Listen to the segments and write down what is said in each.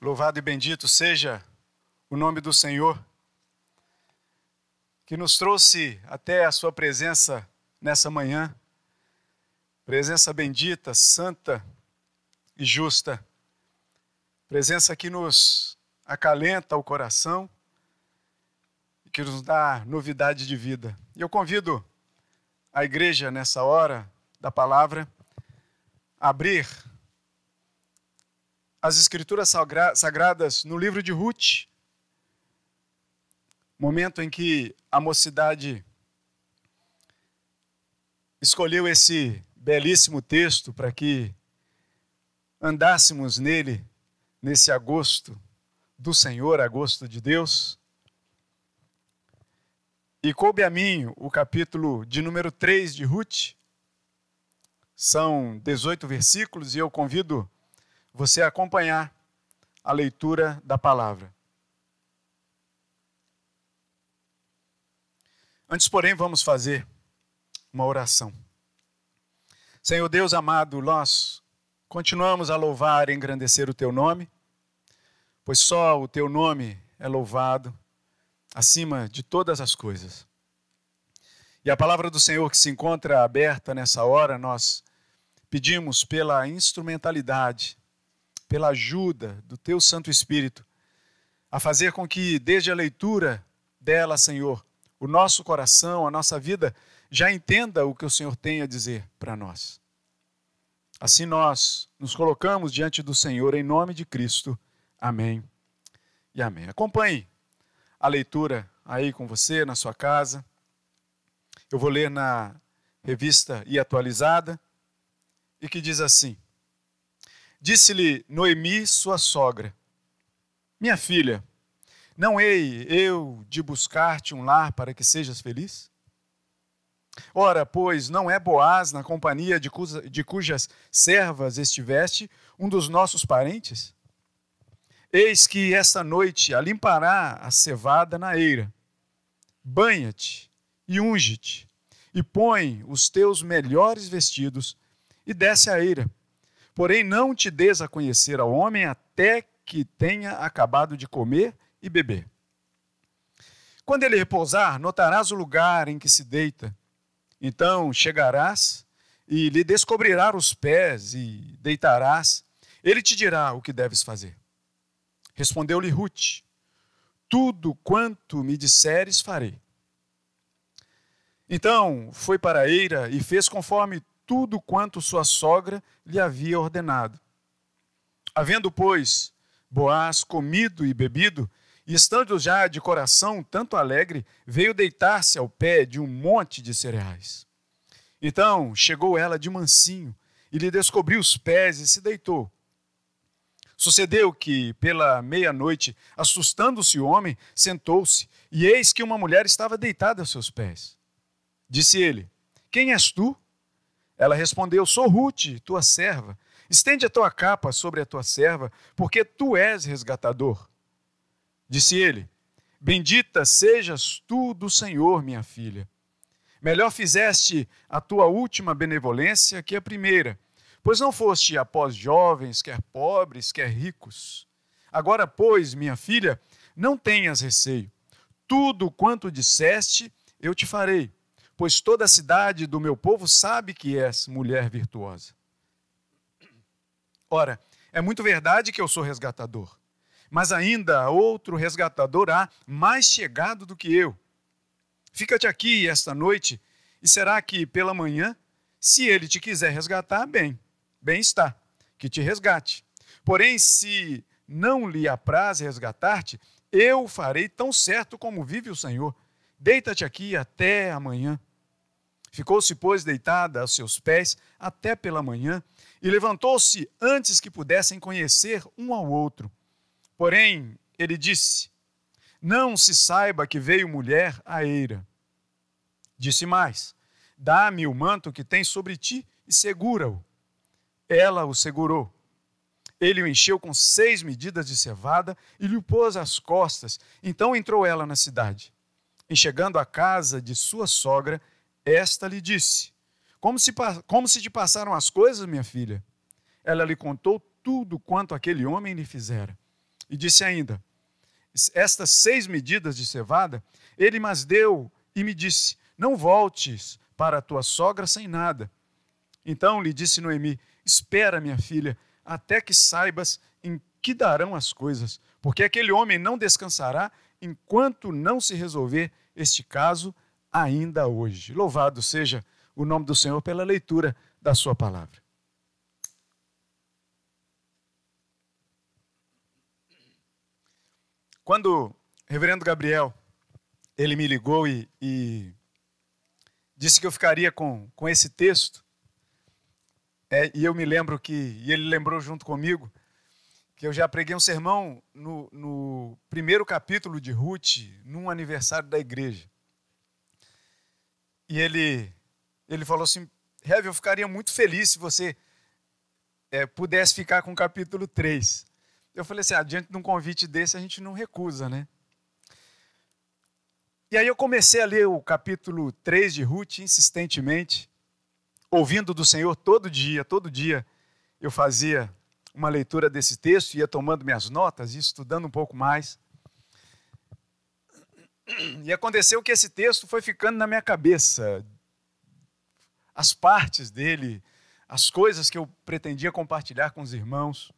Louvado e bendito seja o nome do Senhor, que nos trouxe até a Sua presença nessa manhã. Presença bendita, santa e justa. Presença que nos acalenta o coração e que nos dá novidade de vida. E eu convido a igreja nessa hora da palavra a abrir as Escrituras Sagradas no livro de Ruth, momento em que a mocidade escolheu esse belíssimo texto para que andássemos nele nesse agosto do Senhor, agosto de Deus. E coube a mim o capítulo de número 3 de Ruth. São 18 versículos e eu convido você acompanhar a leitura da palavra. Antes, porém, vamos fazer uma oração. Senhor Deus amado, nós continuamos a louvar e engrandecer o teu nome, pois só o teu nome é louvado acima de todas as coisas. E a palavra do Senhor que se encontra aberta nessa hora, nós pedimos pela instrumentalidade pela ajuda do teu Santo Espírito, a fazer com que, desde a leitura dela, Senhor, o nosso coração, a nossa vida, já entenda o que o Senhor tem a dizer para nós. Assim nós nos colocamos diante do Senhor em nome de Cristo. Amém e amém. Acompanhe a leitura aí com você na sua casa. Eu vou ler na revista e atualizada e que diz assim: Disse-lhe Noemi, sua sogra: Minha filha, não hei eu de buscar-te um lar para que sejas feliz? Ora, pois, não é Boaz, na companhia de, cuja, de cujas servas estiveste, um dos nossos parentes? Eis que esta noite a limpará a cevada na eira. Banha-te e unge-te, e põe os teus melhores vestidos, e desce a eira Porém, não te des a conhecer ao homem até que tenha acabado de comer e beber. Quando ele repousar, notarás o lugar em que se deita. Então chegarás e lhe descobrirás os pés e deitarás. Ele te dirá o que deves fazer. Respondeu-lhe Ruth: Tudo quanto me disseres, farei. Então foi para a eira e fez conforme tudo quanto sua sogra lhe havia ordenado. Havendo, pois, Boaz comido e bebido, e estando já de coração tanto alegre, veio deitar-se ao pé de um monte de cereais. Então chegou ela de mansinho e lhe descobriu os pés e se deitou. Sucedeu que, pela meia-noite, assustando-se o homem, sentou-se, e eis que uma mulher estava deitada aos seus pés. Disse ele: Quem és tu? Ela respondeu: Sou Ruth, tua serva. Estende a tua capa sobre a tua serva, porque tu és resgatador. Disse ele: Bendita sejas tu do Senhor, minha filha. Melhor fizeste a tua última benevolência que a primeira, pois não foste após jovens, quer pobres, quer ricos. Agora, pois, minha filha, não tenhas receio. Tudo quanto disseste, eu te farei pois toda a cidade do meu povo sabe que és mulher virtuosa. Ora, é muito verdade que eu sou resgatador, mas ainda outro resgatador há mais chegado do que eu. Fica-te aqui esta noite, e será que pela manhã, se ele te quiser resgatar, bem, bem está, que te resgate. Porém, se não lhe apraz resgatar-te, eu farei tão certo como vive o Senhor. Deita-te aqui até amanhã. Ficou-se, pois, deitada aos seus pés até pela manhã e levantou-se antes que pudessem conhecer um ao outro. Porém, ele disse: Não se saiba que veio mulher à eira. Disse mais: Dá-me o manto que tens sobre ti e segura-o. Ela o segurou. Ele o encheu com seis medidas de cevada e lhe pôs às costas. Então entrou ela na cidade. E chegando à casa de sua sogra, esta lhe disse: como se, como se te passaram as coisas, minha filha? Ela lhe contou tudo quanto aquele homem lhe fizera. E disse ainda: Estas seis medidas de cevada ele mas deu e me disse: Não voltes para a tua sogra sem nada. Então lhe disse Noemi: Espera, minha filha, até que saibas em que darão as coisas, porque aquele homem não descansará enquanto não se resolver este caso ainda hoje. Louvado seja o nome do Senhor pela leitura da sua palavra. Quando o reverendo Gabriel ele me ligou e, e disse que eu ficaria com, com esse texto, é, e eu me lembro que, e ele lembrou junto comigo, que eu já preguei um sermão no, no primeiro capítulo de Ruth, num aniversário da igreja. E ele, ele falou assim: Rev, eu ficaria muito feliz se você é, pudesse ficar com o capítulo 3. Eu falei assim: ah, diante de um convite desse, a gente não recusa, né? E aí eu comecei a ler o capítulo 3 de Ruth insistentemente, ouvindo do Senhor todo dia, todo dia eu fazia uma leitura desse texto, ia tomando minhas notas e estudando um pouco mais. E aconteceu que esse texto foi ficando na minha cabeça, as partes dele, as coisas que eu pretendia compartilhar com os irmãos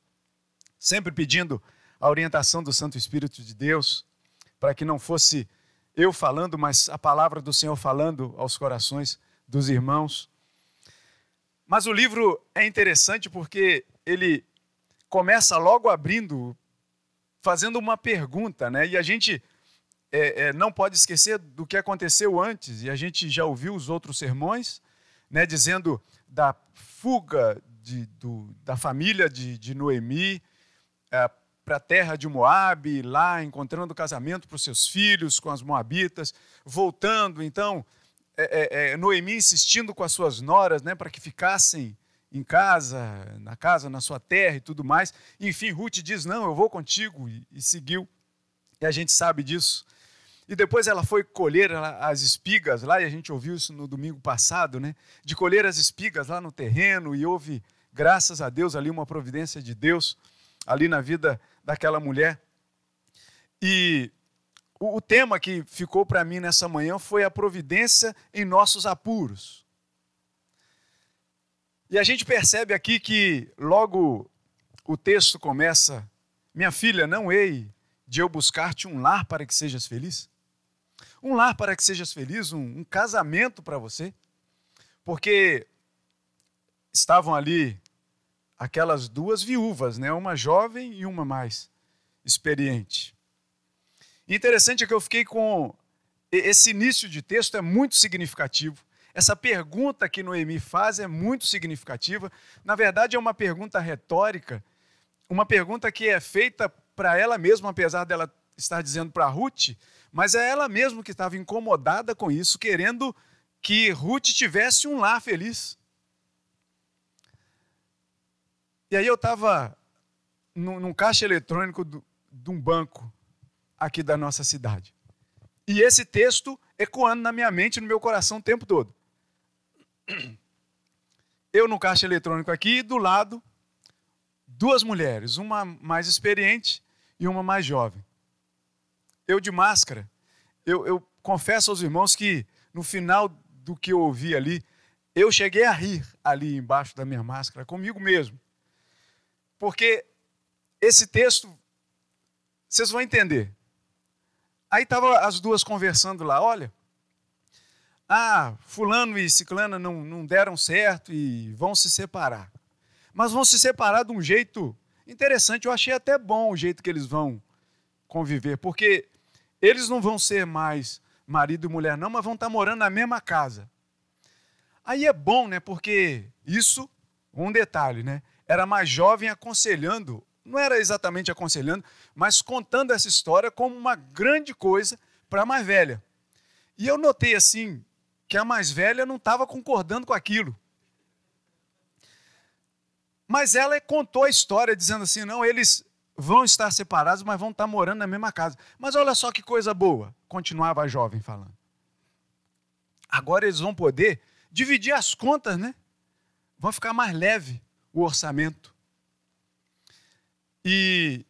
sempre pedindo a orientação do Santo Espírito de Deus, para que não fosse eu falando, mas a palavra do Senhor falando aos corações dos irmãos. Mas o livro é interessante porque ele começa logo abrindo, fazendo uma pergunta, né? E a gente é, é, não pode esquecer do que aconteceu antes, e a gente já ouviu os outros sermões, né? Dizendo da fuga de, do, da família de, de Noemi, é, para a terra de Moabe, lá encontrando casamento para os seus filhos com as moabitas, voltando, então, é, é, é, Noemi insistindo com as suas noras, né, para que ficassem em casa, na casa, na sua terra e tudo mais. Enfim, Ruth diz: Não, eu vou contigo, e, e seguiu. E a gente sabe disso. E depois ela foi colher as espigas lá, e a gente ouviu isso no domingo passado, né? De colher as espigas lá no terreno, e houve, graças a Deus, ali uma providência de Deus ali na vida daquela mulher. E o, o tema que ficou para mim nessa manhã foi a providência em nossos apuros. E a gente percebe aqui que logo o texto começa: Minha filha, não hei de eu buscar-te um lar para que sejas feliz? Um lar para que sejas feliz, um, um casamento para você? Porque estavam ali aquelas duas viúvas, né? uma jovem e uma mais experiente. Interessante é que eu fiquei com esse início de texto é muito significativo. Essa pergunta que Noemi faz é muito significativa. Na verdade, é uma pergunta retórica, uma pergunta que é feita para ela mesma, apesar dela estar dizendo para Ruth, mas é ela mesma que estava incomodada com isso, querendo que Ruth tivesse um lar feliz. E aí eu estava num, num, caixa eletrônico de um banco aqui da nossa cidade. E esse texto ecoando na minha mente, no meu coração o tempo todo. Eu no caixa eletrônico aqui, e do lado, duas mulheres, uma mais experiente e uma mais jovem. Eu de máscara, eu, eu confesso aos irmãos que no final do que eu ouvi ali, eu cheguei a rir ali embaixo da minha máscara, comigo mesmo. Porque esse texto, vocês vão entender. Aí estavam as duas conversando lá, olha, ah, fulano e ciclana não, não deram certo e vão se separar. Mas vão se separar de um jeito interessante, eu achei até bom o jeito que eles vão conviver, porque eles não vão ser mais marido e mulher não, mas vão estar morando na mesma casa. Aí é bom, né? Porque isso, um detalhe, né? era mais jovem aconselhando, não era exatamente aconselhando, mas contando essa história como uma grande coisa para a mais velha. E eu notei assim que a mais velha não estava concordando com aquilo. Mas ela contou a história dizendo assim: não, eles vão estar separados, mas vão estar morando na mesma casa. Mas olha só que coisa boa, continuava a jovem falando. Agora eles vão poder dividir as contas, né? Vão ficar mais leve o orçamento. E,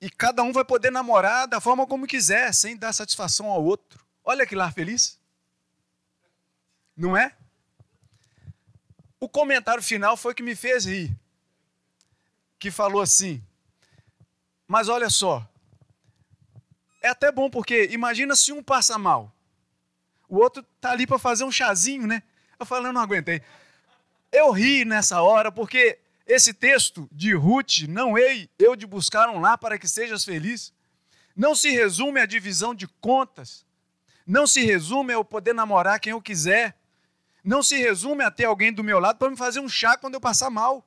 e cada um vai poder namorar da forma como quiser, sem dar satisfação ao outro. Olha que lar feliz. Não é? O comentário final foi que me fez rir. Que falou assim: Mas olha só, é até bom porque imagina se um passa mal, o outro tá ali para fazer um chazinho, né? Eu falei, eu não aguentei. Eu ri nessa hora porque esse texto de Ruth, não ei eu de buscar um lar para que sejas feliz, não se resume à divisão de contas, não se resume a eu poder namorar quem eu quiser, não se resume a ter alguém do meu lado para me fazer um chá quando eu passar mal.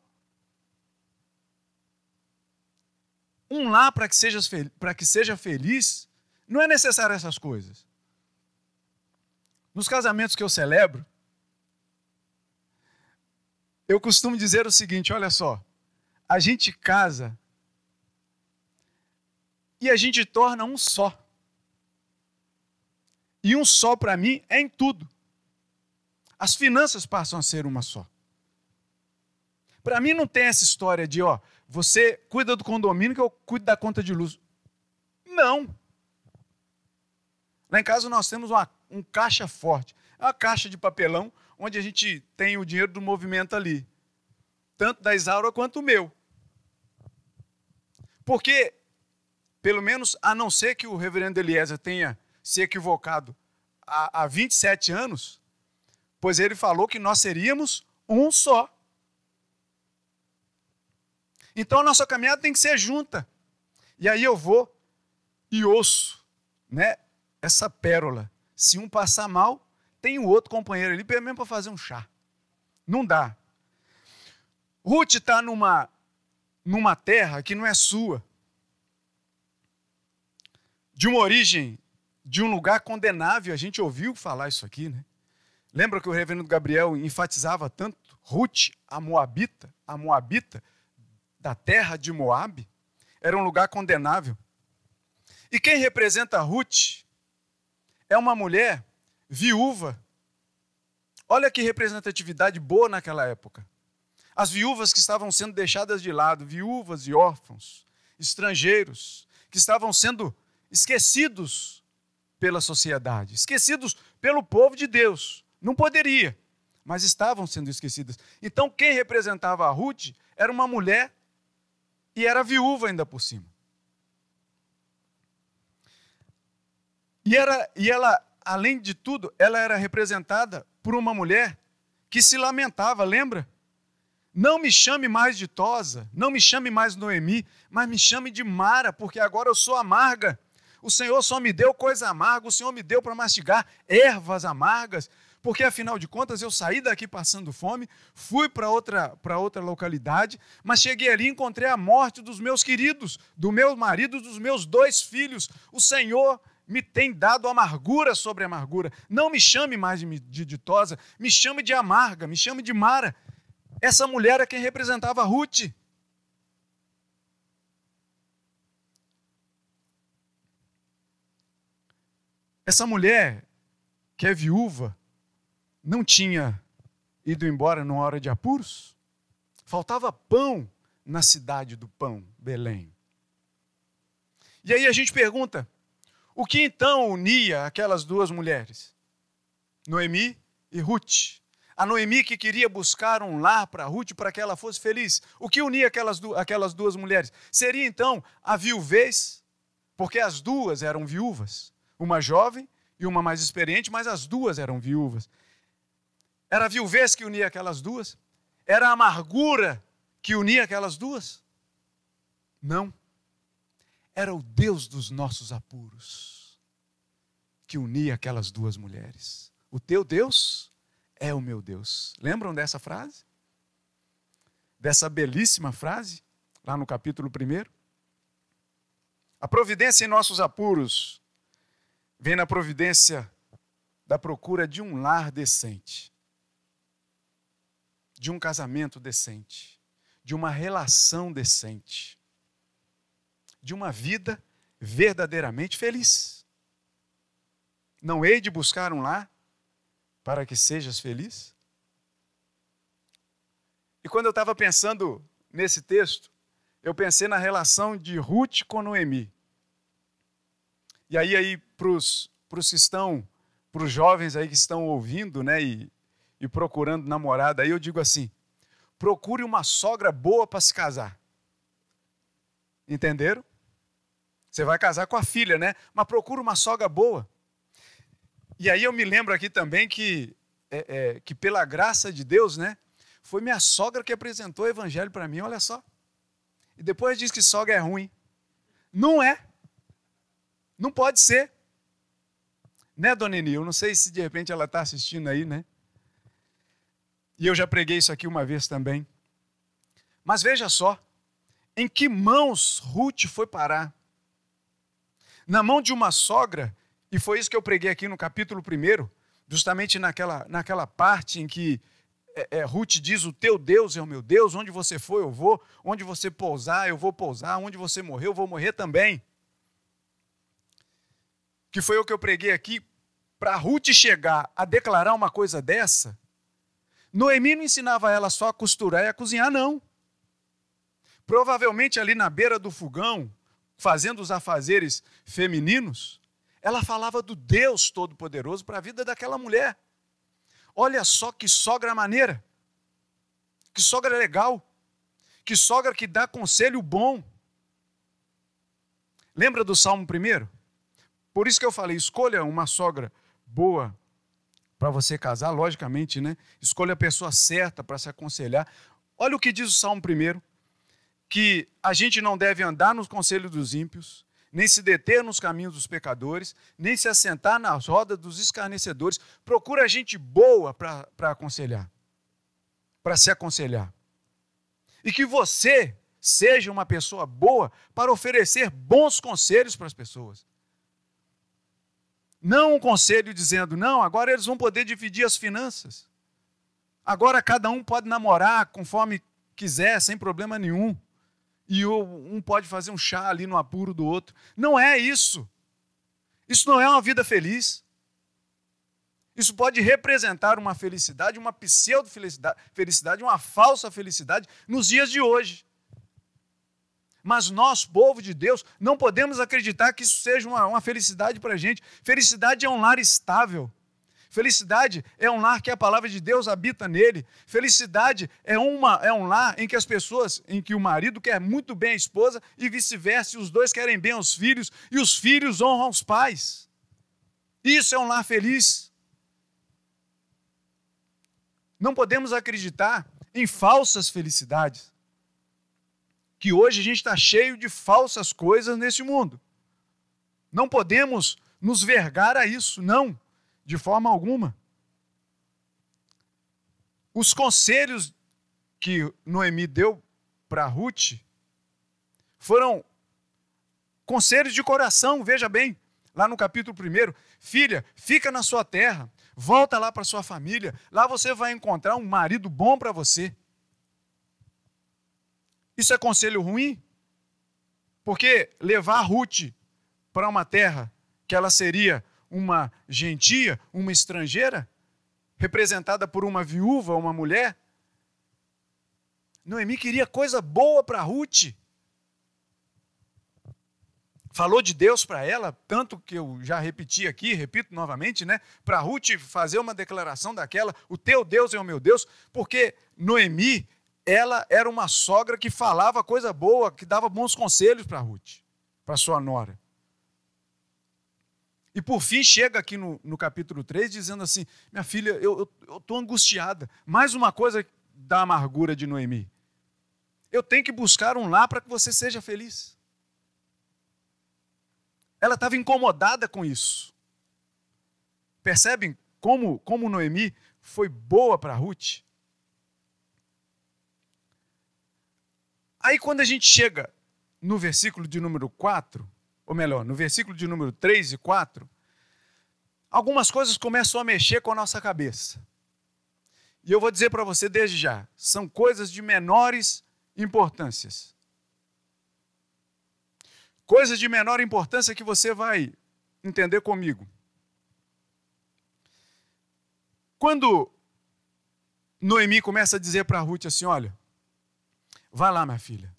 Um lar para que, sejas, para que seja feliz, não é necessário essas coisas. Nos casamentos que eu celebro, eu costumo dizer o seguinte: olha só, a gente casa e a gente torna um só. E um só para mim é em tudo. As finanças passam a ser uma só. Para mim não tem essa história de, ó, você cuida do condomínio que eu cuido da conta de luz. Não. Lá em casa nós temos uma, um caixa forte. É uma caixa de papelão onde a gente tem o dinheiro do movimento ali, tanto da Isaura quanto o meu. Porque, pelo menos, a não ser que o reverendo Eliezer tenha se equivocado há, há 27 anos, pois ele falou que nós seríamos um só. Então a nossa caminhada tem que ser junta. E aí eu vou e ouço, né, essa pérola. Se um passar mal, tem o outro companheiro ali, pelo menos para fazer um chá. Não dá. Ruth está numa, numa terra que não é sua, de uma origem, de um lugar condenável. A gente ouviu falar isso aqui, né? Lembra que o reverendo Gabriel enfatizava tanto Ruth, a Moabita, a Moabita da terra de Moabe, era um lugar condenável. E quem representa Ruth é uma mulher viúva. Olha que representatividade boa naquela época. As viúvas que estavam sendo deixadas de lado, viúvas e órfãos, estrangeiros, que estavam sendo esquecidos pela sociedade, esquecidos pelo povo de Deus. Não poderia, mas estavam sendo esquecidas. Então, quem representava a Ruth era uma mulher e era viúva ainda por cima. E, era, e ela além de tudo, ela era representada por uma mulher que se lamentava, lembra? Não me chame mais de Tosa, não me chame mais Noemi, mas me chame de Mara, porque agora eu sou amarga. O Senhor só me deu coisa amarga, o Senhor me deu para mastigar ervas amargas, porque afinal de contas eu saí daqui passando fome, fui para outra, outra localidade, mas cheguei ali e encontrei a morte dos meus queridos, do meu marido, dos meus dois filhos. O Senhor me tem dado amargura sobre amargura. Não me chame mais de, ditosa, me chame de amarga, me chame de Mara. Essa mulher é quem representava Ruth. Essa mulher, que é viúva, não tinha ido embora numa hora de apuros? Faltava pão na cidade do pão, Belém. E aí a gente pergunta: o que então unia aquelas duas mulheres? Noemi e Ruth. A Noemi que queria buscar um lar para Ruth para que ela fosse feliz. O que unia aquelas, aquelas duas mulheres? Seria então a viuvez, porque as duas eram viúvas. Uma jovem e uma mais experiente, mas as duas eram viúvas. Era a viuvez que unia aquelas duas? Era a amargura que unia aquelas duas? Não era o Deus dos nossos apuros que unia aquelas duas mulheres. O teu Deus é o meu Deus. Lembram dessa frase? Dessa belíssima frase, lá no capítulo 1? A providência em nossos apuros vem na providência da procura de um lar decente, de um casamento decente, de uma relação decente de uma vida verdadeiramente feliz. Não hei de buscar um lar para que sejas feliz? E quando eu estava pensando nesse texto, eu pensei na relação de Ruth com Noemi. E aí, aí para os que estão, para os jovens aí que estão ouvindo, né, e, e procurando namorada, aí eu digo assim: procure uma sogra boa para se casar. Entenderam? Você vai casar com a filha, né? Mas procure uma sogra boa. E aí eu me lembro aqui também que, é, é, que pela graça de Deus, né? Foi minha sogra que apresentou o evangelho para mim, olha só. E depois diz que sogra é ruim. Não é. Não pode ser. Né, dona Eni? Eu não sei se de repente ela está assistindo aí, né? E eu já preguei isso aqui uma vez também. Mas veja só, em que mãos Ruth foi parar? Na mão de uma sogra e foi isso que eu preguei aqui no capítulo 1, justamente naquela, naquela parte em que é, é, Ruth diz: O teu Deus é o meu Deus, onde você for eu vou, onde você pousar eu vou pousar, onde você morrer eu vou morrer também. Que foi o que eu preguei aqui. Para Ruth chegar a declarar uma coisa dessa, Noemi não ensinava ela só a costurar e a cozinhar, não. Provavelmente ali na beira do fogão, fazendo os afazeres femininos, ela falava do Deus Todo-Poderoso para a vida daquela mulher. Olha só que sogra maneira, que sogra legal, que sogra que dá conselho bom. Lembra do Salmo primeiro? Por isso que eu falei, escolha uma sogra boa para você casar, logicamente, né? Escolha a pessoa certa para se aconselhar. Olha o que diz o Salmo primeiro, que a gente não deve andar nos conselhos dos ímpios, nem se deter nos caminhos dos pecadores, nem se assentar nas rodas dos escarnecedores. Procura gente boa para aconselhar, para se aconselhar. E que você seja uma pessoa boa para oferecer bons conselhos para as pessoas. Não um conselho dizendo, não, agora eles vão poder dividir as finanças. Agora cada um pode namorar conforme quiser, sem problema nenhum e um pode fazer um chá ali no apuro do outro. Não é isso. Isso não é uma vida feliz. Isso pode representar uma felicidade, uma pseudo-felicidade, uma falsa felicidade nos dias de hoje. Mas nós, povo de Deus, não podemos acreditar que isso seja uma, uma felicidade para a gente. Felicidade é um lar estável. Felicidade é um lar que a palavra de Deus habita nele. Felicidade é, uma, é um lar em que as pessoas, em que o marido quer muito bem a esposa e vice-versa, os dois querem bem aos filhos e os filhos honram os pais. Isso é um lar feliz. Não podemos acreditar em falsas felicidades. Que hoje a gente está cheio de falsas coisas nesse mundo. Não podemos nos vergar a isso, não de forma alguma. Os conselhos que Noemi deu para Ruth foram conselhos de coração, veja bem, lá no capítulo 1, filha, fica na sua terra, volta lá para sua família, lá você vai encontrar um marido bom para você. Isso é conselho ruim? Porque levar Ruth para uma terra que ela seria uma gentia, uma estrangeira, representada por uma viúva, uma mulher. Noemi queria coisa boa para Ruth. Falou de Deus para ela, tanto que eu já repeti aqui, repito novamente, né? Para Ruth fazer uma declaração daquela: o teu Deus é o meu Deus, porque Noemi, ela era uma sogra que falava coisa boa, que dava bons conselhos para Ruth, para sua nora. E por fim chega aqui no, no capítulo 3 dizendo assim: Minha filha, eu estou angustiada. Mais uma coisa da amargura de Noemi. Eu tenho que buscar um lar para que você seja feliz. Ela estava incomodada com isso. Percebem como, como Noemi foi boa para Ruth? Aí quando a gente chega no versículo de número 4, ou melhor, no versículo de número 3 e 4, algumas coisas começam a mexer com a nossa cabeça. E eu vou dizer para você desde já: são coisas de menores importâncias. Coisas de menor importância que você vai entender comigo. Quando Noemi começa a dizer para Ruth assim: Olha, vai lá, minha filha,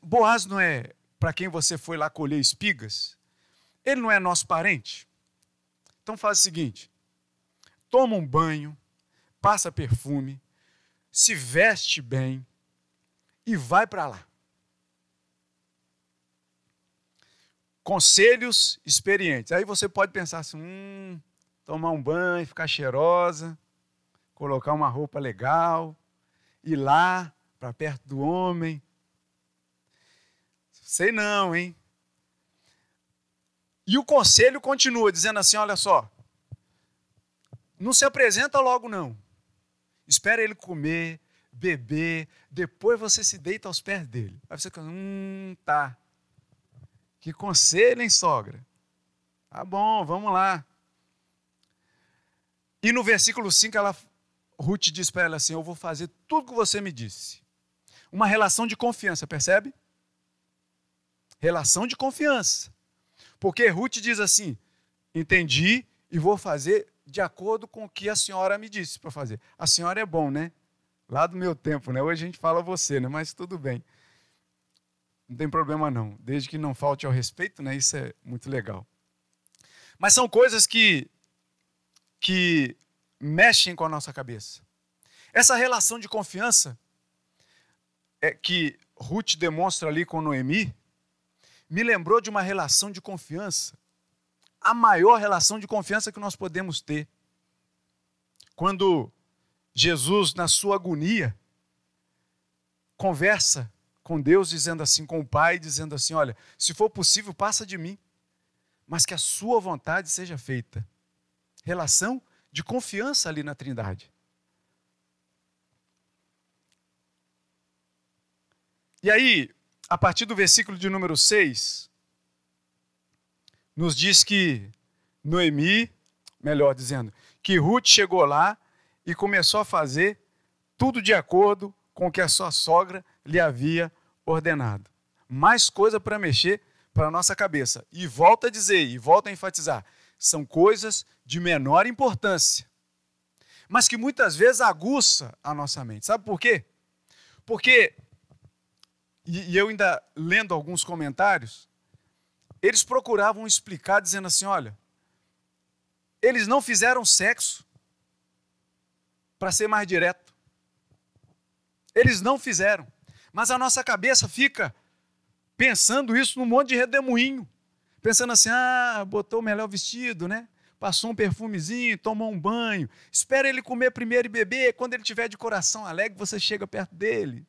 Boaz não é para quem você foi lá colher espigas? Ele não é nosso parente? Então faz o seguinte: toma um banho, passa perfume, se veste bem e vai para lá. Conselhos experientes. Aí você pode pensar assim: hum, tomar um banho, ficar cheirosa, colocar uma roupa legal, ir lá para perto do homem. Sei não, hein? E o conselho continua dizendo assim: olha só, não se apresenta logo não. Espera ele comer, beber, depois você se deita aos pés dele. Aí você fala, hum, tá. Que conselho, hein, sogra? Tá bom, vamos lá. E no versículo 5, ela, Ruth diz para ela assim: Eu vou fazer tudo que você me disse. Uma relação de confiança, percebe? Relação de confiança. Porque Ruth diz assim: Entendi e vou fazer de acordo com o que a senhora me disse para fazer. A senhora é bom, né? Lá do meu tempo, né? Hoje a gente fala você, né? Mas tudo bem. Não tem problema não. Desde que não falte ao respeito, né? Isso é muito legal. Mas são coisas que que mexem com a nossa cabeça. Essa relação de confiança que Ruth demonstra ali com Noemi me lembrou de uma relação de confiança a maior relação de confiança que nós podemos ter. Quando Jesus, na sua agonia, conversa com Deus, dizendo assim, com o Pai, dizendo assim: Olha, se for possível, passa de mim, mas que a Sua vontade seja feita. Relação de confiança ali na Trindade. E aí, a partir do versículo de número 6, nos diz que Noemi, melhor dizendo, que Ruth chegou lá e começou a fazer tudo de acordo com o que a sua sogra lhe havia ordenado. Mais coisa para mexer para a nossa cabeça. E volta a dizer, e volta a enfatizar, são coisas de menor importância, mas que muitas vezes aguça a nossa mente. Sabe por quê? Porque, e, e eu ainda lendo alguns comentários, eles procuravam explicar dizendo assim: olha, eles não fizeram sexo, para ser mais direto. Eles não fizeram. Mas a nossa cabeça fica pensando isso num monte de redemoinho. Pensando assim: ah, botou o melhor vestido, né? Passou um perfumezinho, tomou um banho. Espera ele comer primeiro e beber. Quando ele tiver de coração alegre, você chega perto dele.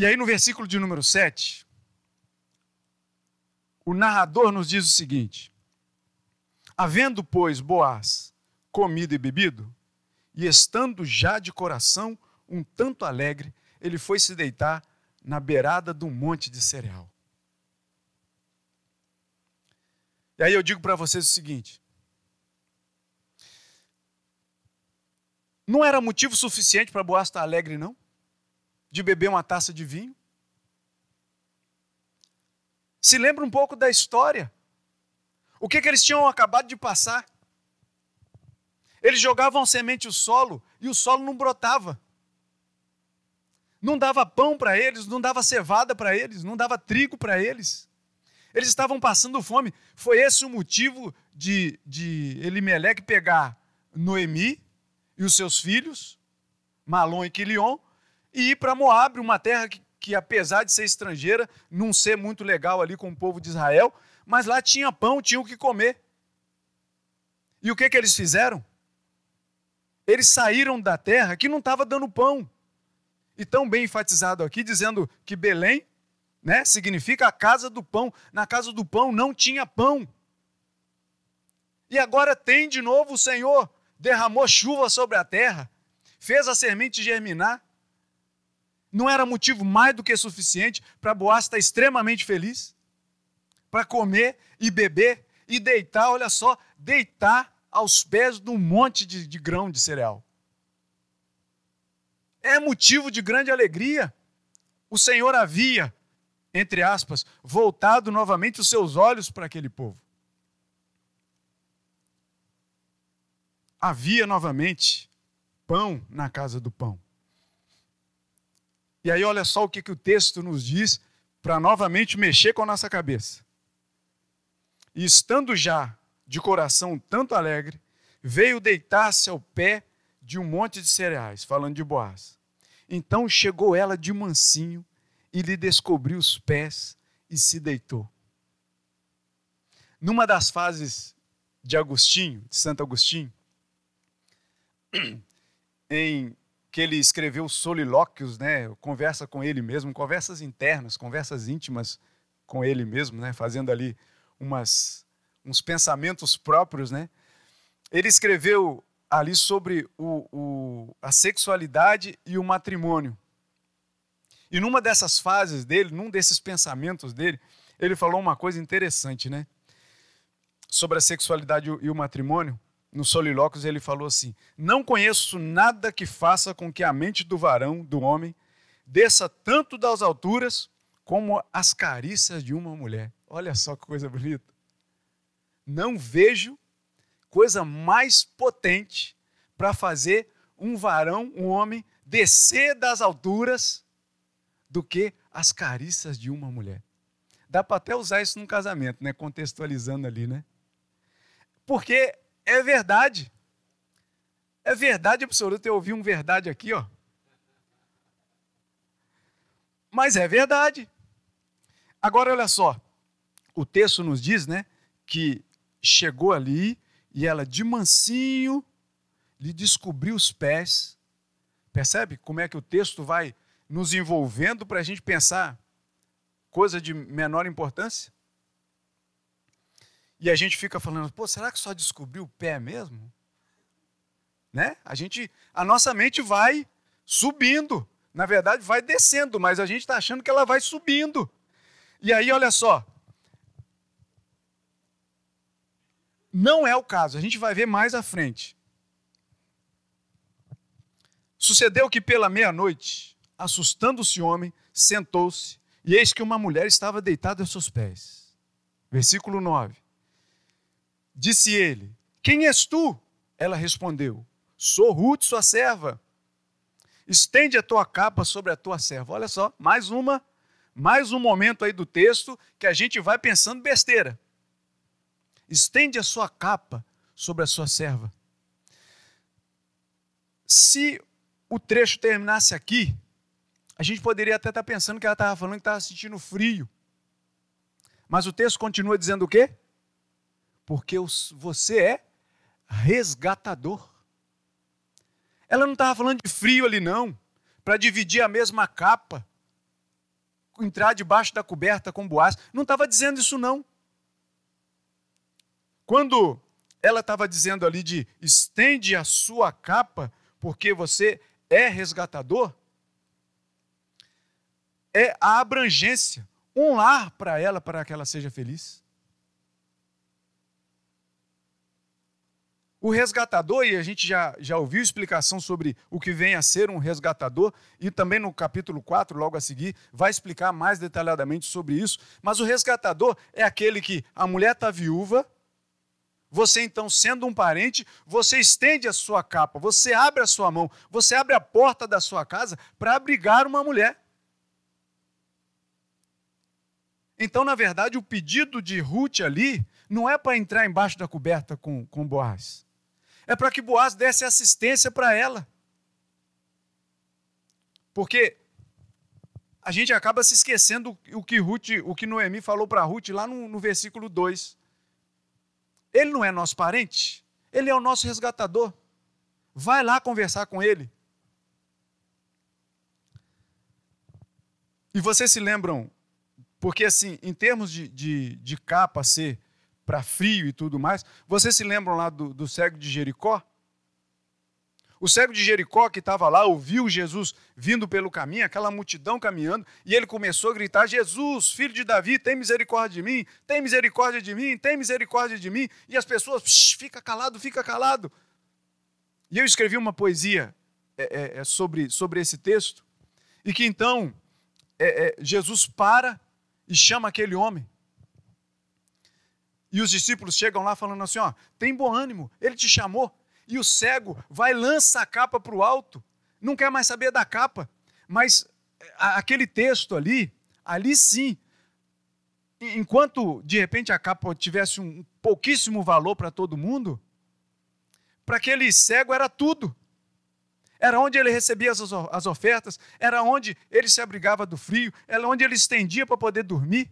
E aí no versículo de número 7, o narrador nos diz o seguinte: Havendo, pois, Boaz comido e bebido, e estando já de coração um tanto alegre, ele foi se deitar na beirada do monte de cereal. E aí eu digo para vocês o seguinte: não era motivo suficiente para Boaz estar alegre, não? De beber uma taça de vinho? Se lembra um pouco da história. O que, que eles tinham acabado de passar? Eles jogavam semente no solo e o solo não brotava. Não dava pão para eles, não dava cevada para eles, não dava trigo para eles. Eles estavam passando fome. Foi esse o motivo de, de Elimeleque pegar Noemi e os seus filhos, Malom e Quilion, e ir para Moab, uma terra que, que, apesar de ser estrangeira, não ser muito legal ali com o povo de Israel, mas lá tinha pão, tinha o que comer. E o que, que eles fizeram? Eles saíram da terra que não estava dando pão. E tão bem enfatizado aqui, dizendo que Belém né, significa a casa do pão. Na casa do pão não tinha pão. E agora tem de novo o Senhor, derramou chuva sobre a terra, fez a semente germinar não era motivo mais do que suficiente para Boaz estar extremamente feliz? Para comer e beber e deitar, olha só, deitar aos pés de um monte de, de grão de cereal. É motivo de grande alegria. O Senhor havia, entre aspas, voltado novamente os seus olhos para aquele povo. Havia novamente pão na casa do pão. E aí, olha só o que, que o texto nos diz para novamente mexer com a nossa cabeça. E estando já de coração tanto alegre, veio deitar-se ao pé de um monte de cereais, falando de Boaz. Então chegou ela de mansinho e lhe descobriu os pés e se deitou. Numa das fases de Agostinho, de Santo Agostinho, em que ele escreveu solilóquios, né, conversa com ele mesmo, conversas internas, conversas íntimas com ele mesmo, né, fazendo ali umas, uns pensamentos próprios, né. Ele escreveu ali sobre o, o, a sexualidade e o matrimônio. E numa dessas fases dele, num desses pensamentos dele, ele falou uma coisa interessante, né? Sobre a sexualidade e o matrimônio no Solilóquios, ele falou assim: Não conheço nada que faça com que a mente do varão, do homem, desça tanto das alturas como as carícias de uma mulher. Olha só que coisa bonita. Não vejo coisa mais potente para fazer um varão, um homem, descer das alturas do que as carícias de uma mulher. Dá para até usar isso num casamento, né? Contextualizando ali, né? Porque é verdade. É verdade absoluta. Eu ouvi um verdade aqui, ó. Mas é verdade. Agora, olha só. O texto nos diz, né, que chegou ali e ela de mansinho lhe descobriu os pés. Percebe como é que o texto vai nos envolvendo para a gente pensar coisa de menor importância? E a gente fica falando, pô, será que só descobriu o pé mesmo? Né? A gente, a nossa mente vai subindo, na verdade vai descendo, mas a gente está achando que ela vai subindo. E aí, olha só, não é o caso, a gente vai ver mais à frente. Sucedeu que pela meia-noite, assustando-se o homem, sentou-se, e eis que uma mulher estava deitada aos seus pés. Versículo 9. Disse ele: Quem és tu? Ela respondeu: Sou Ruth, sua serva. Estende a tua capa sobre a tua serva. Olha só, mais uma, mais um momento aí do texto que a gente vai pensando besteira. Estende a sua capa sobre a sua serva. Se o trecho terminasse aqui, a gente poderia até estar pensando que ela estava falando que estava sentindo frio. Mas o texto continua dizendo o quê? Porque você é resgatador. Ela não estava falando de frio ali, não, para dividir a mesma capa, entrar debaixo da coberta com boas. Não estava dizendo isso, não. Quando ela estava dizendo ali de estende a sua capa, porque você é resgatador, é a abrangência, um lar para ela, para que ela seja feliz. O resgatador, e a gente já, já ouviu explicação sobre o que vem a ser um resgatador, e também no capítulo 4, logo a seguir, vai explicar mais detalhadamente sobre isso. Mas o resgatador é aquele que a mulher está viúva, você então, sendo um parente, você estende a sua capa, você abre a sua mão, você abre a porta da sua casa para abrigar uma mulher. Então, na verdade, o pedido de Ruth ali não é para entrar embaixo da coberta com, com Boaz é para que Boaz desse assistência para ela. Porque a gente acaba se esquecendo o que Ruth, o que Noemi falou para Ruth lá no, no versículo 2. Ele não é nosso parente, ele é o nosso resgatador. Vai lá conversar com ele. E vocês se lembram, porque assim, em termos de, de, de capa ser para frio e tudo mais. Vocês se lembram lá do, do cego de Jericó? O cego de Jericó que estava lá ouviu Jesus vindo pelo caminho, aquela multidão caminhando, e ele começou a gritar: Jesus, filho de Davi, tem misericórdia de mim, tem misericórdia de mim, tem misericórdia de mim. E as pessoas, fica calado, fica calado. E eu escrevi uma poesia é, é, é, sobre, sobre esse texto, e que então é, é, Jesus para e chama aquele homem. E os discípulos chegam lá falando assim: ó, tem bom ânimo, ele te chamou. e o cego vai lança a capa para o alto, não quer mais saber da capa. Mas aquele texto ali, ali sim, enquanto de repente a capa tivesse um pouquíssimo valor para todo mundo, para aquele cego era tudo. Era onde ele recebia as ofertas, era onde ele se abrigava do frio, era onde ele estendia para poder dormir.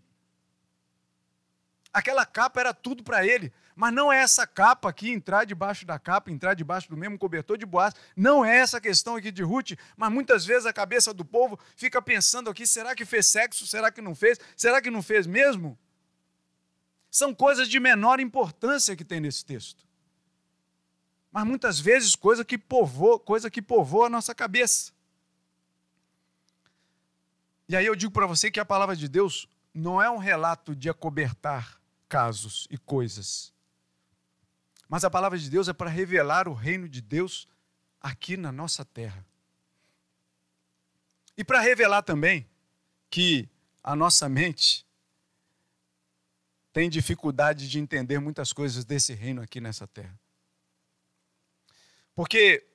Aquela capa era tudo para ele, mas não é essa capa aqui, entrar debaixo da capa, entrar debaixo do mesmo cobertor de boas. Não é essa questão aqui de Ruth, mas muitas vezes a cabeça do povo fica pensando aqui: será que fez sexo? Será que não fez? Será que não fez mesmo? São coisas de menor importância que tem nesse texto. Mas muitas vezes coisa que povoa, coisa que povoa a nossa cabeça. E aí eu digo para você que a palavra de Deus não é um relato de acobertar casos e coisas. Mas a palavra de Deus é para revelar o reino de Deus aqui na nossa terra. E para revelar também que a nossa mente tem dificuldade de entender muitas coisas desse reino aqui nessa terra. Porque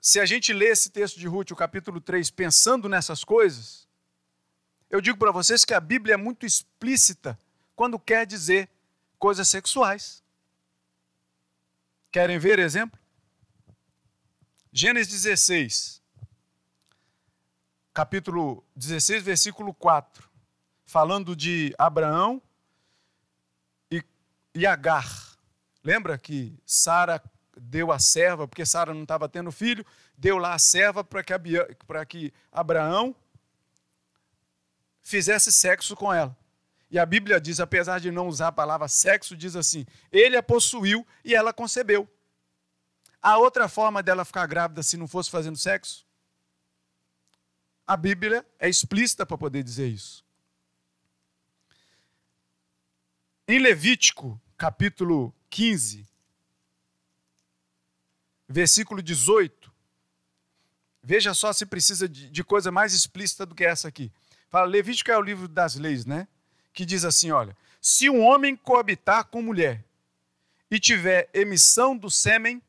se a gente lê esse texto de Ruth, o capítulo 3, pensando nessas coisas, eu digo para vocês que a Bíblia é muito explícita quando quer dizer coisas sexuais. Querem ver exemplo? Gênesis 16, capítulo 16, versículo 4, falando de Abraão e, e Agar. Lembra que Sara deu a serva, porque Sara não estava tendo filho, deu lá a serva para que, que Abraão fizesse sexo com ela. E a Bíblia diz, apesar de não usar a palavra sexo, diz assim: ele a possuiu e ela concebeu. A outra forma dela ficar grávida se não fosse fazendo sexo? A Bíblia é explícita para poder dizer isso. Em Levítico, capítulo 15, versículo 18, veja só se precisa de, de coisa mais explícita do que essa aqui. Fala, Levítico é o livro das leis, né? Que diz assim: olha, se um homem coabitar com mulher e tiver emissão do sêmen,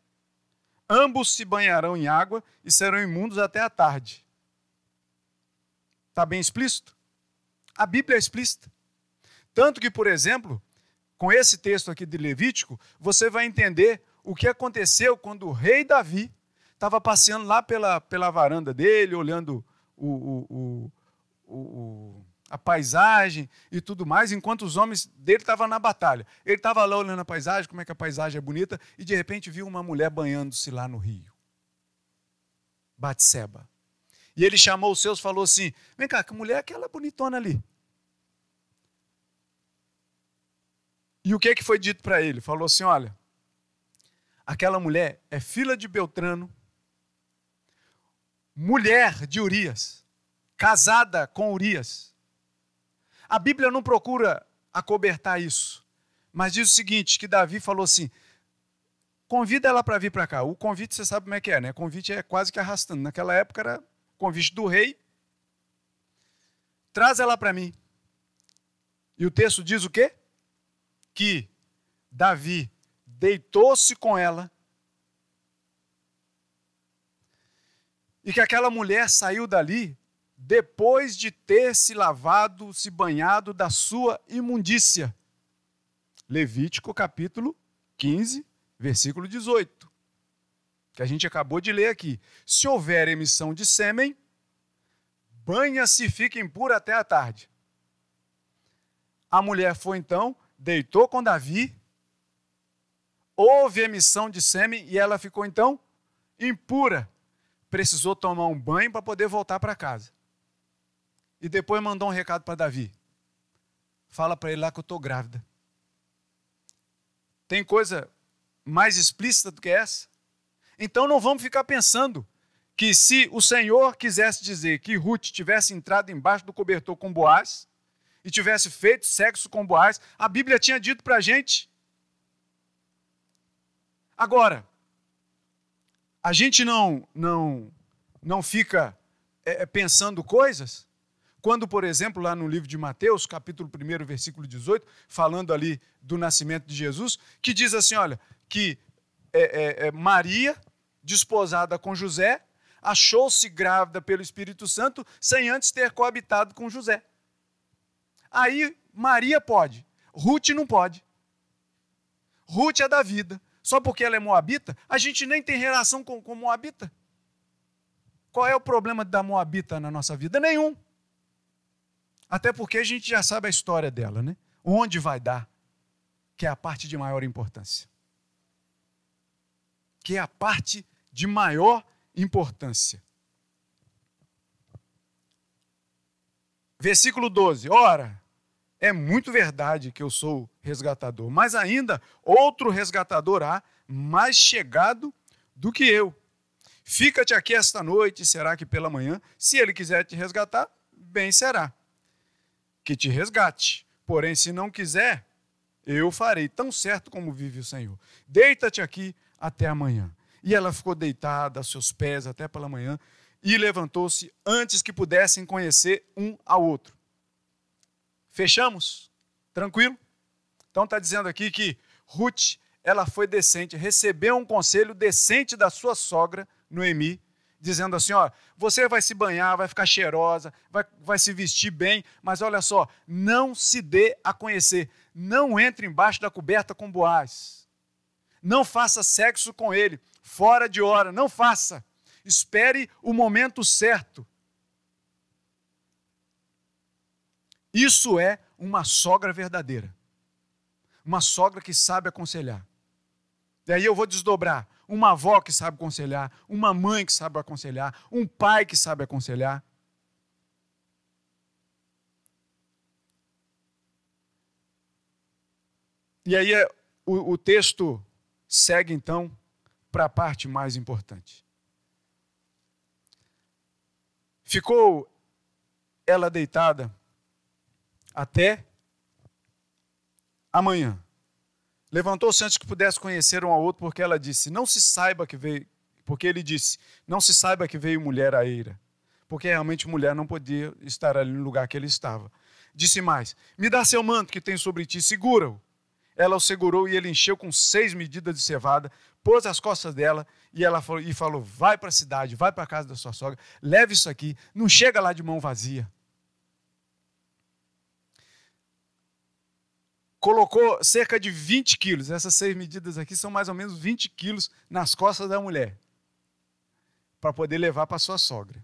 ambos se banharão em água e serão imundos até a tarde. Está bem explícito? A Bíblia é explícita. Tanto que, por exemplo, com esse texto aqui de Levítico, você vai entender o que aconteceu quando o rei Davi estava passeando lá pela, pela varanda dele, olhando o, o, o, o, a paisagem e tudo mais, enquanto os homens dele estavam na batalha. Ele estava lá olhando a paisagem, como é que a paisagem é bonita, e de repente viu uma mulher banhando-se lá no rio. Batseba. E ele chamou os seus e falou assim: Vem cá, que mulher é aquela bonitona ali? E o que, que foi dito para ele? Falou assim: Olha, aquela mulher é filha de Beltrano, mulher de Urias casada com Urias. A Bíblia não procura acobertar isso, mas diz o seguinte: que Davi falou assim: convida ela para vir para cá. O convite você sabe como é que é, né? Convite é quase que arrastando. Naquela época era convite do rei. Traz ela para mim. E o texto diz o quê? Que Davi deitou-se com ela. E que aquela mulher saiu dali depois de ter se lavado, se banhado da sua imundícia. Levítico capítulo 15, versículo 18. Que a gente acabou de ler aqui. Se houver emissão de sêmen, banha-se e fica impura até a tarde. A mulher foi então, deitou com Davi, houve emissão de sêmen e ela ficou então impura. Precisou tomar um banho para poder voltar para casa. E depois mandou um recado para Davi. Fala para ele lá que eu estou grávida. Tem coisa mais explícita do que essa? Então não vamos ficar pensando que se o Senhor quisesse dizer que Ruth tivesse entrado embaixo do cobertor com Boaz e tivesse feito sexo com Boaz, a Bíblia tinha dito para a gente. Agora, a gente não não não fica é, pensando coisas quando, por exemplo, lá no livro de Mateus, capítulo 1, versículo 18, falando ali do nascimento de Jesus, que diz assim: olha, que é, é, Maria, desposada com José, achou-se grávida pelo Espírito Santo sem antes ter coabitado com José. Aí Maria pode, Ruth não pode. Ruth é da vida. Só porque ela é moabita, a gente nem tem relação com, com moabita. Qual é o problema da moabita na nossa vida? Nenhum. Até porque a gente já sabe a história dela, né? Onde vai dar, que é a parte de maior importância. Que é a parte de maior importância. Versículo 12. Ora, é muito verdade que eu sou resgatador, mas ainda outro resgatador há, mais chegado do que eu. Fica-te aqui esta noite, será que pela manhã, se ele quiser te resgatar, bem será. Que te resgate. Porém, se não quiser, eu farei, tão certo como vive o Senhor. Deita-te aqui até amanhã. E ela ficou deitada a seus pés até pela manhã e levantou-se antes que pudessem conhecer um ao outro. Fechamos? Tranquilo? Então está dizendo aqui que Ruth, ela foi decente, recebeu um conselho decente da sua sogra, Noemi, dizendo assim: ó, você vai se banhar, vai ficar cheirosa, vai, vai se vestir bem, mas olha só, não se dê a conhecer, não entre embaixo da coberta com Boaz, não faça sexo com ele, fora de hora, não faça, espere o momento certo. Isso é uma sogra verdadeira. Uma sogra que sabe aconselhar. Daí eu vou desdobrar. Uma avó que sabe aconselhar, uma mãe que sabe aconselhar, um pai que sabe aconselhar. E aí é, o, o texto segue então para a parte mais importante. Ficou ela deitada até amanhã. Levantou-se antes que pudesse conhecer um ao outro, porque ela disse: Não se saiba que veio. Porque ele disse: Não se saiba que veio mulher à eira. Porque realmente mulher não podia estar ali no lugar que ele estava. Disse mais: Me dá seu manto que tem sobre ti, segura-o. Ela o segurou e ele encheu com seis medidas de cevada, pôs as costas dela e ela falou, e falou: Vai para a cidade, vai para a casa da sua sogra, leve isso aqui, não chega lá de mão vazia. Colocou cerca de 20 quilos. Essas seis medidas aqui são mais ou menos 20 quilos nas costas da mulher, para poder levar para sua sogra.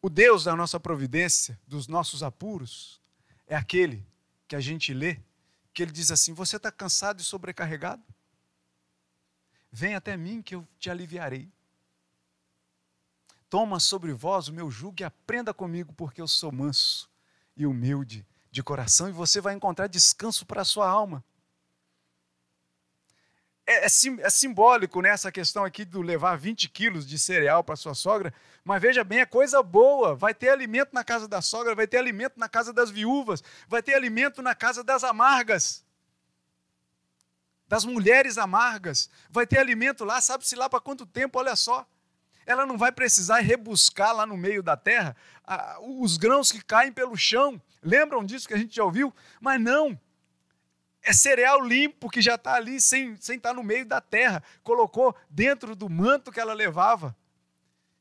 O Deus da nossa providência, dos nossos apuros, é aquele que a gente lê, que ele diz assim: Você está cansado e sobrecarregado? Vem até mim que eu te aliviarei. Toma sobre vós o meu jugo e aprenda comigo, porque eu sou manso e humilde de coração, e você vai encontrar descanso para a sua alma. É, é, sim, é, simbólico nessa né, questão aqui do levar 20 quilos de cereal para sua sogra, mas veja bem, é coisa boa. Vai ter alimento na casa da sogra, vai ter alimento na casa das viúvas, vai ter alimento na casa das amargas, das mulheres amargas, vai ter alimento lá, sabe-se lá para quanto tempo, olha só. Ela não vai precisar rebuscar lá no meio da terra os grãos que caem pelo chão. Lembram disso que a gente já ouviu? Mas não. É cereal limpo que já está ali sem, sem estar tá no meio da terra. Colocou dentro do manto que ela levava.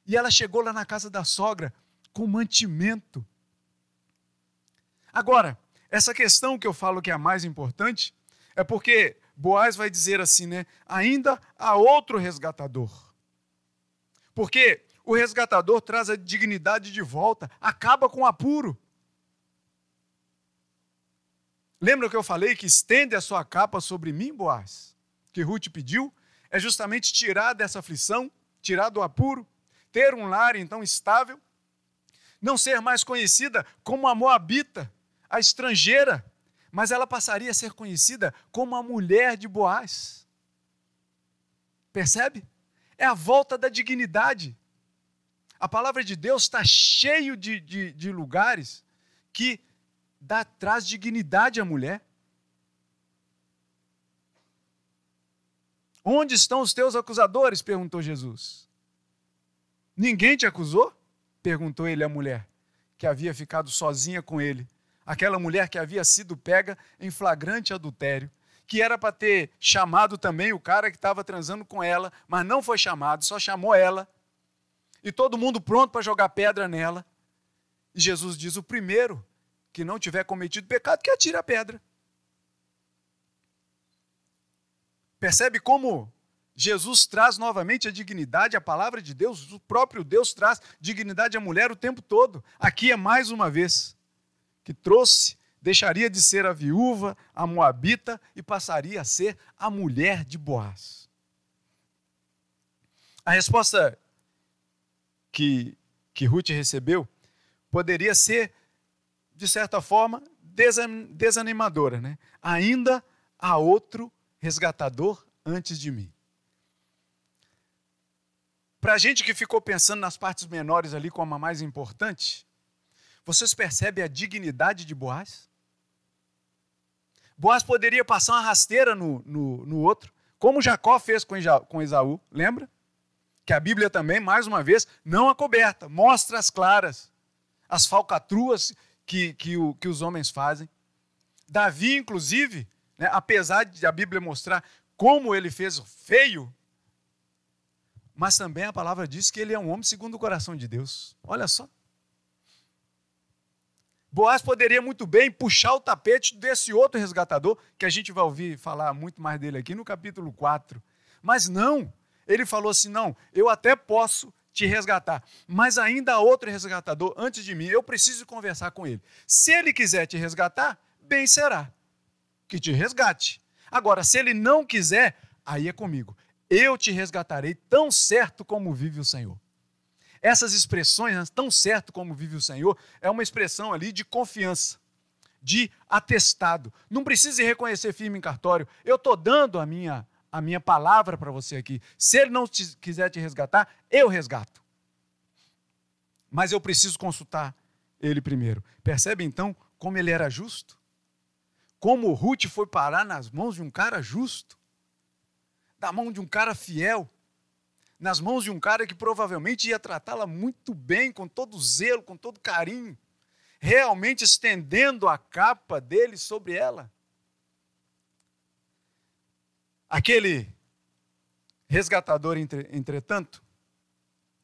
E ela chegou lá na casa da sogra com mantimento. Agora, essa questão que eu falo que é a mais importante é porque Boaz vai dizer assim, né? Ainda há outro resgatador. Porque o resgatador traz a dignidade de volta, acaba com o apuro. Lembra que eu falei que estende a sua capa sobre mim, Boaz? Que Ruth pediu? É justamente tirar dessa aflição, tirar do apuro, ter um lar então estável, não ser mais conhecida como a moabita, a estrangeira, mas ela passaria a ser conhecida como a mulher de Boaz. Percebe? é a volta da dignidade. A palavra de Deus está cheio de, de, de lugares que dá, traz dignidade à mulher. Onde estão os teus acusadores? perguntou Jesus. Ninguém te acusou? perguntou ele à mulher, que havia ficado sozinha com ele. Aquela mulher que havia sido pega em flagrante adultério que era para ter chamado também o cara que estava transando com ela, mas não foi chamado, só chamou ela. E todo mundo pronto para jogar pedra nela. E Jesus diz: o primeiro que não tiver cometido pecado, que atire a pedra. Percebe como Jesus traz novamente a dignidade, a palavra de Deus, o próprio Deus traz dignidade à mulher o tempo todo. Aqui é mais uma vez que trouxe, deixaria de ser a viúva, a moabita e passaria a ser a mulher de Boaz. A resposta que, que Ruth recebeu poderia ser, de certa forma, desanimadora. Né? Ainda há outro resgatador antes de mim. Para a gente que ficou pensando nas partes menores ali como a mais importante, vocês percebem a dignidade de Boaz? Boaz poderia passar uma rasteira no, no, no outro, como Jacó fez com, Esaú, lembra? Que a Bíblia também, mais uma vez, não a coberta, mostra as claras, as falcatruas que, que, o, que os homens fazem. Davi, inclusive, né, apesar de a Bíblia mostrar como ele fez feio, mas também a palavra diz que ele é um homem segundo o coração de Deus. Olha só. Boaz poderia muito bem puxar o tapete desse outro resgatador, que a gente vai ouvir falar muito mais dele aqui no capítulo 4. Mas não, ele falou assim: não, eu até posso te resgatar, mas ainda há outro resgatador antes de mim, eu preciso conversar com ele. Se ele quiser te resgatar, bem será que te resgate. Agora, se ele não quiser, aí é comigo. Eu te resgatarei tão certo como vive o Senhor. Essas expressões, né, tão certo como vive o Senhor, é uma expressão ali de confiança, de atestado. Não precisa reconhecer firme em cartório. Eu estou dando a minha, a minha palavra para você aqui. Se ele não te, quiser te resgatar, eu resgato. Mas eu preciso consultar ele primeiro. Percebe então como ele era justo? Como Ruth foi parar nas mãos de um cara justo? Da mão de um cara fiel? nas mãos de um cara que provavelmente ia tratá-la muito bem, com todo zelo, com todo carinho, realmente estendendo a capa dele sobre ela. Aquele resgatador, entretanto,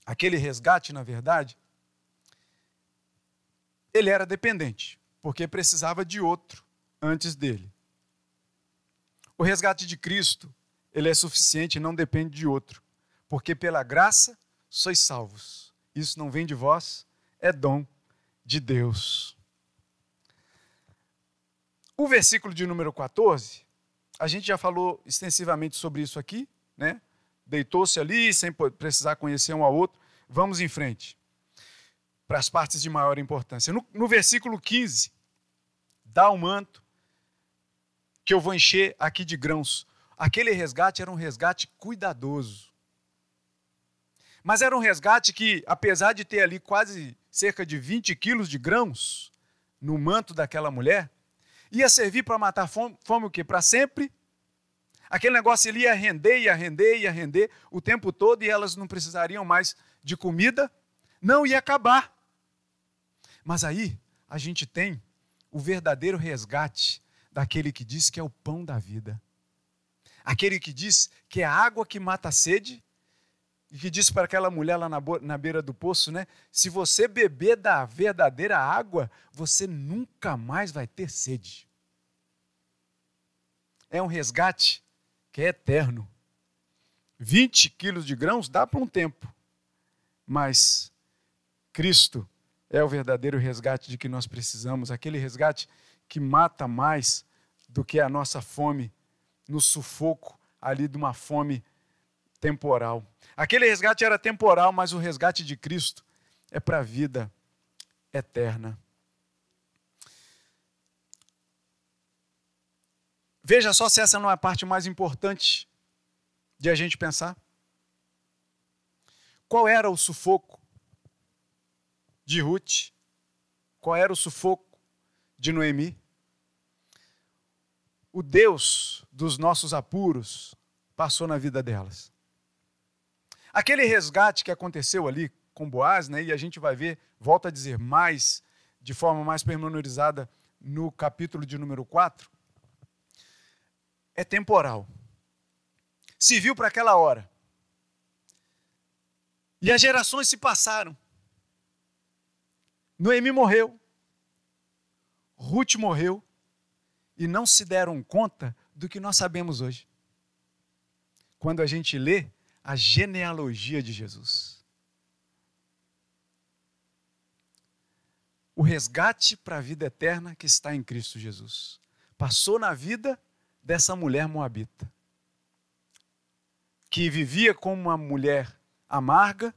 aquele resgate, na verdade, ele era dependente, porque precisava de outro antes dele. O resgate de Cristo, ele é suficiente não depende de outro porque pela graça sois salvos. Isso não vem de vós, é dom de Deus. O versículo de número 14, a gente já falou extensivamente sobre isso aqui, né? Deitou-se ali sem precisar conhecer um ao outro. Vamos em frente. Para as partes de maior importância. No, no versículo 15, dá o manto que eu vou encher aqui de grãos. Aquele resgate era um resgate cuidadoso. Mas era um resgate que, apesar de ter ali quase cerca de 20 quilos de grãos no manto daquela mulher, ia servir para matar fome, fome o quê? Para sempre. Aquele negócio ele ia render, ia render, ia render o tempo todo e elas não precisariam mais de comida, não ia acabar. Mas aí a gente tem o verdadeiro resgate daquele que diz que é o pão da vida. Aquele que diz que é a água que mata a sede e que disse para aquela mulher lá na, na beira do poço, né? Se você beber da verdadeira água, você nunca mais vai ter sede. É um resgate que é eterno. 20 quilos de grãos dá para um tempo, mas Cristo é o verdadeiro resgate de que nós precisamos, aquele resgate que mata mais do que a nossa fome no sufoco ali de uma fome temporal. Aquele resgate era temporal, mas o resgate de Cristo é para a vida eterna. Veja só se essa não é a parte mais importante de a gente pensar. Qual era o sufoco de Ruth? Qual era o sufoco de Noemi? O Deus dos nossos apuros passou na vida delas. Aquele resgate que aconteceu ali com Boaz, né, e a gente vai ver, volta a dizer mais, de forma mais pormenorizada, no capítulo de número 4, é temporal. Se viu para aquela hora. E as gerações se passaram. Noemi morreu. Ruth morreu. E não se deram conta do que nós sabemos hoje. Quando a gente lê a genealogia de Jesus. O resgate para a vida eterna que está em Cristo Jesus. Passou na vida dessa mulher moabita, que vivia como uma mulher amarga,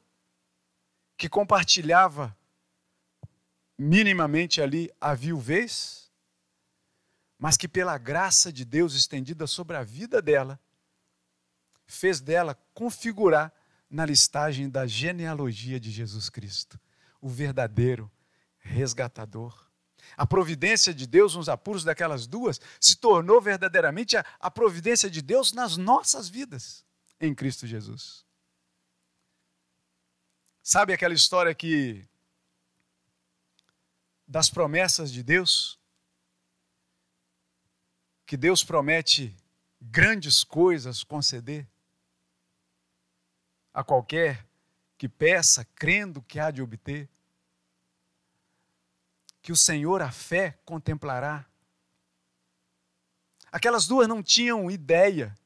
que compartilhava minimamente ali a viuvez, mas que pela graça de Deus estendida sobre a vida dela, fez dela configurar na listagem da genealogia de Jesus Cristo, o verdadeiro resgatador. A providência de Deus nos apuros daquelas duas se tornou verdadeiramente a, a providência de Deus nas nossas vidas em Cristo Jesus. Sabe aquela história que das promessas de Deus? Que Deus promete grandes coisas conceder a qualquer que peça, crendo que há de obter. Que o Senhor a fé contemplará. Aquelas duas não tinham ideia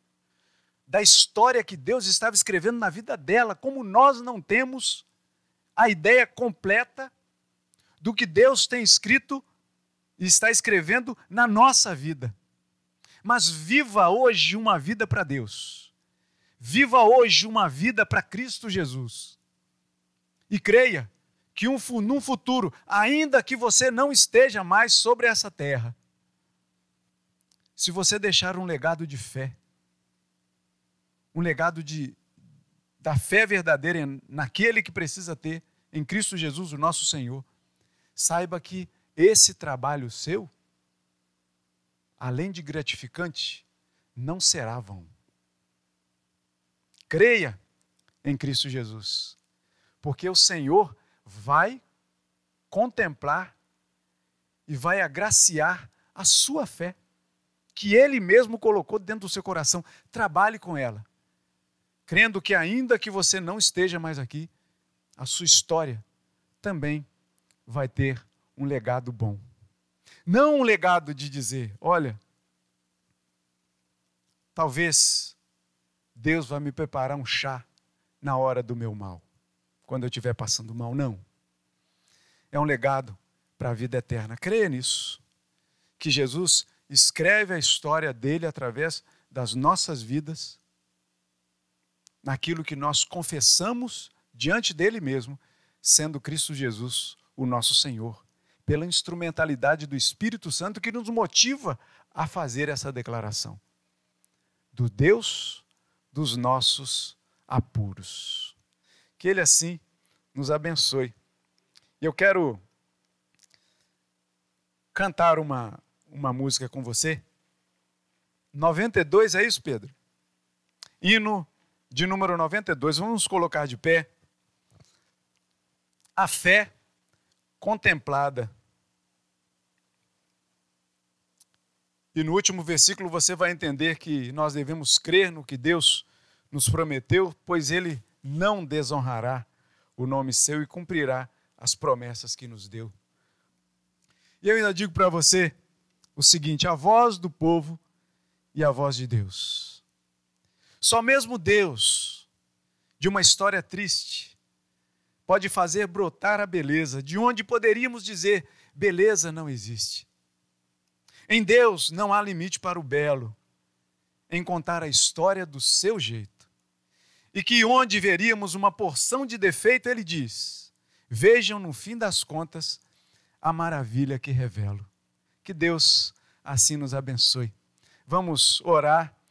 da história que Deus estava escrevendo na vida dela, como nós não temos a ideia completa do que Deus tem escrito e está escrevendo na nossa vida. Mas viva hoje uma vida para Deus. Viva hoje uma vida para Cristo Jesus. E creia que um, num futuro, ainda que você não esteja mais sobre essa terra, se você deixar um legado de fé, um legado de, da fé verdadeira naquele que precisa ter, em Cristo Jesus, o nosso Senhor, saiba que esse trabalho seu, além de gratificante, não será vão. Creia em Cristo Jesus, porque o Senhor vai contemplar e vai agraciar a sua fé, que Ele mesmo colocou dentro do seu coração. Trabalhe com ela crendo que, ainda que você não esteja mais aqui, a sua história também vai ter um legado bom. Não um legado de dizer, olha, talvez Deus vai me preparar um chá na hora do meu mal, quando eu estiver passando mal. Não. É um legado para a vida eterna. Creia nisso. Que Jesus escreve a história dele através das nossas vidas naquilo que nós confessamos diante dele mesmo, sendo Cristo Jesus o nosso Senhor, pela instrumentalidade do Espírito Santo que nos motiva a fazer essa declaração. Do Deus dos nossos apuros. Que Ele assim nos abençoe. E eu quero cantar uma, uma música com você. 92, é isso, Pedro? Hino de número 92. Vamos colocar de pé. A fé contemplada. E no último versículo você vai entender que nós devemos crer no que Deus nos prometeu, pois Ele não desonrará o nome seu e cumprirá as promessas que nos deu. E eu ainda digo para você o seguinte: a voz do povo e a voz de Deus. Só mesmo Deus, de uma história triste, pode fazer brotar a beleza, de onde poderíamos dizer: beleza não existe. Em Deus não há limite para o belo, em contar a história do seu jeito. E que onde veríamos uma porção de defeito, ele diz: vejam no fim das contas a maravilha que revelo. Que Deus assim nos abençoe. Vamos orar